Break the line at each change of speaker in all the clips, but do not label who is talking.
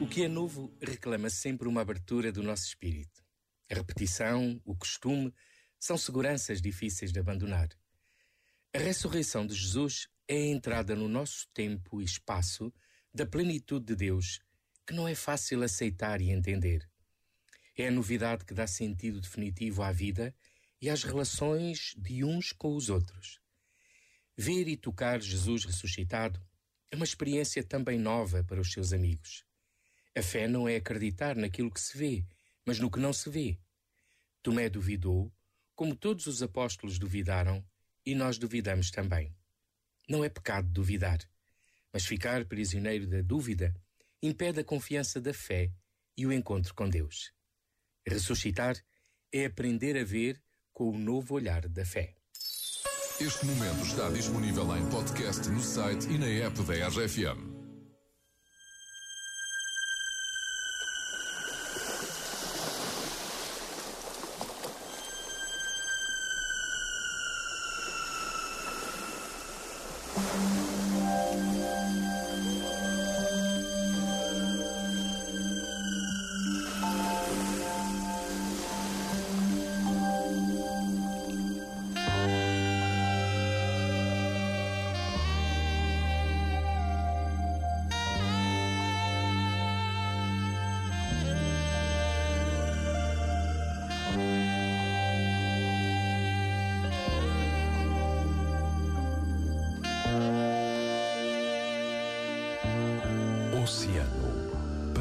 O que é novo reclama sempre uma abertura do nosso espírito. A repetição, o costume, são seguranças difíceis de abandonar. A ressurreição de Jesus é a entrada no nosso tempo e espaço da plenitude de Deus, que não é fácil aceitar e entender. É a novidade que dá sentido definitivo à vida e às relações de uns com os outros. Ver e tocar Jesus ressuscitado é uma experiência também nova para os seus amigos. A fé não é acreditar naquilo que se vê, mas no que não se vê. Tomé duvidou, como todos os apóstolos duvidaram, e nós duvidamos também. Não é pecado duvidar, mas ficar prisioneiro da dúvida impede a confiança da fé e o encontro com Deus. Ressuscitar é aprender a ver com o novo olhar da fé.
Este momento está disponível em podcast no site e na app da RFM.
Oceano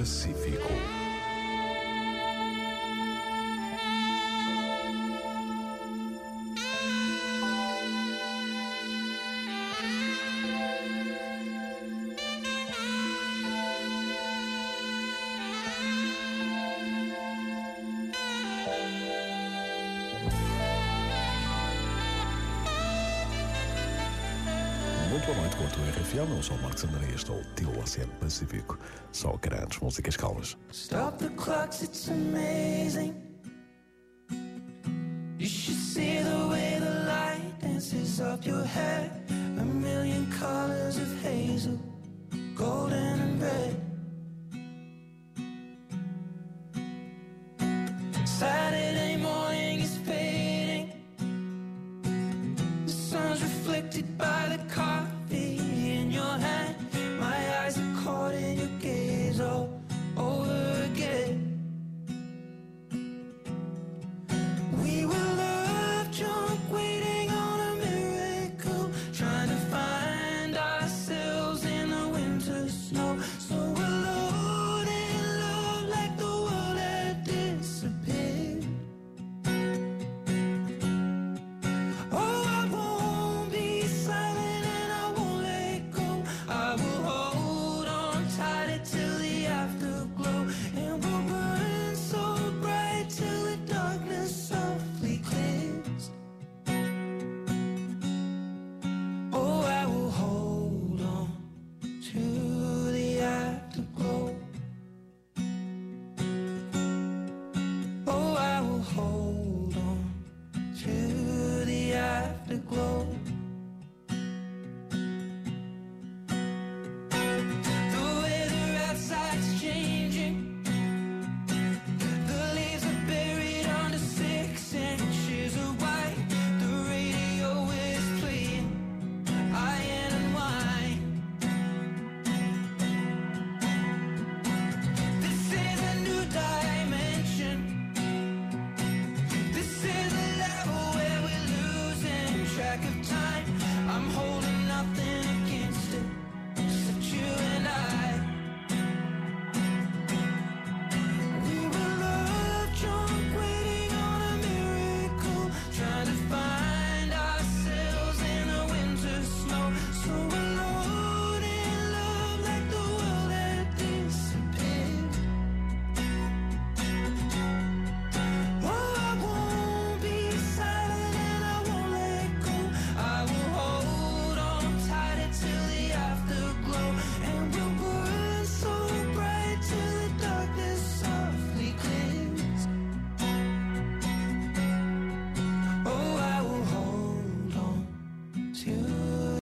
Pacífico. Muito boa noite com a tua RFM. Eu sou o Marcos André e estou ao Oceano Pacífico. Só grandes músicas calmas.
Stop the clocks, it's amazing. You should see the way the light dances up your hair.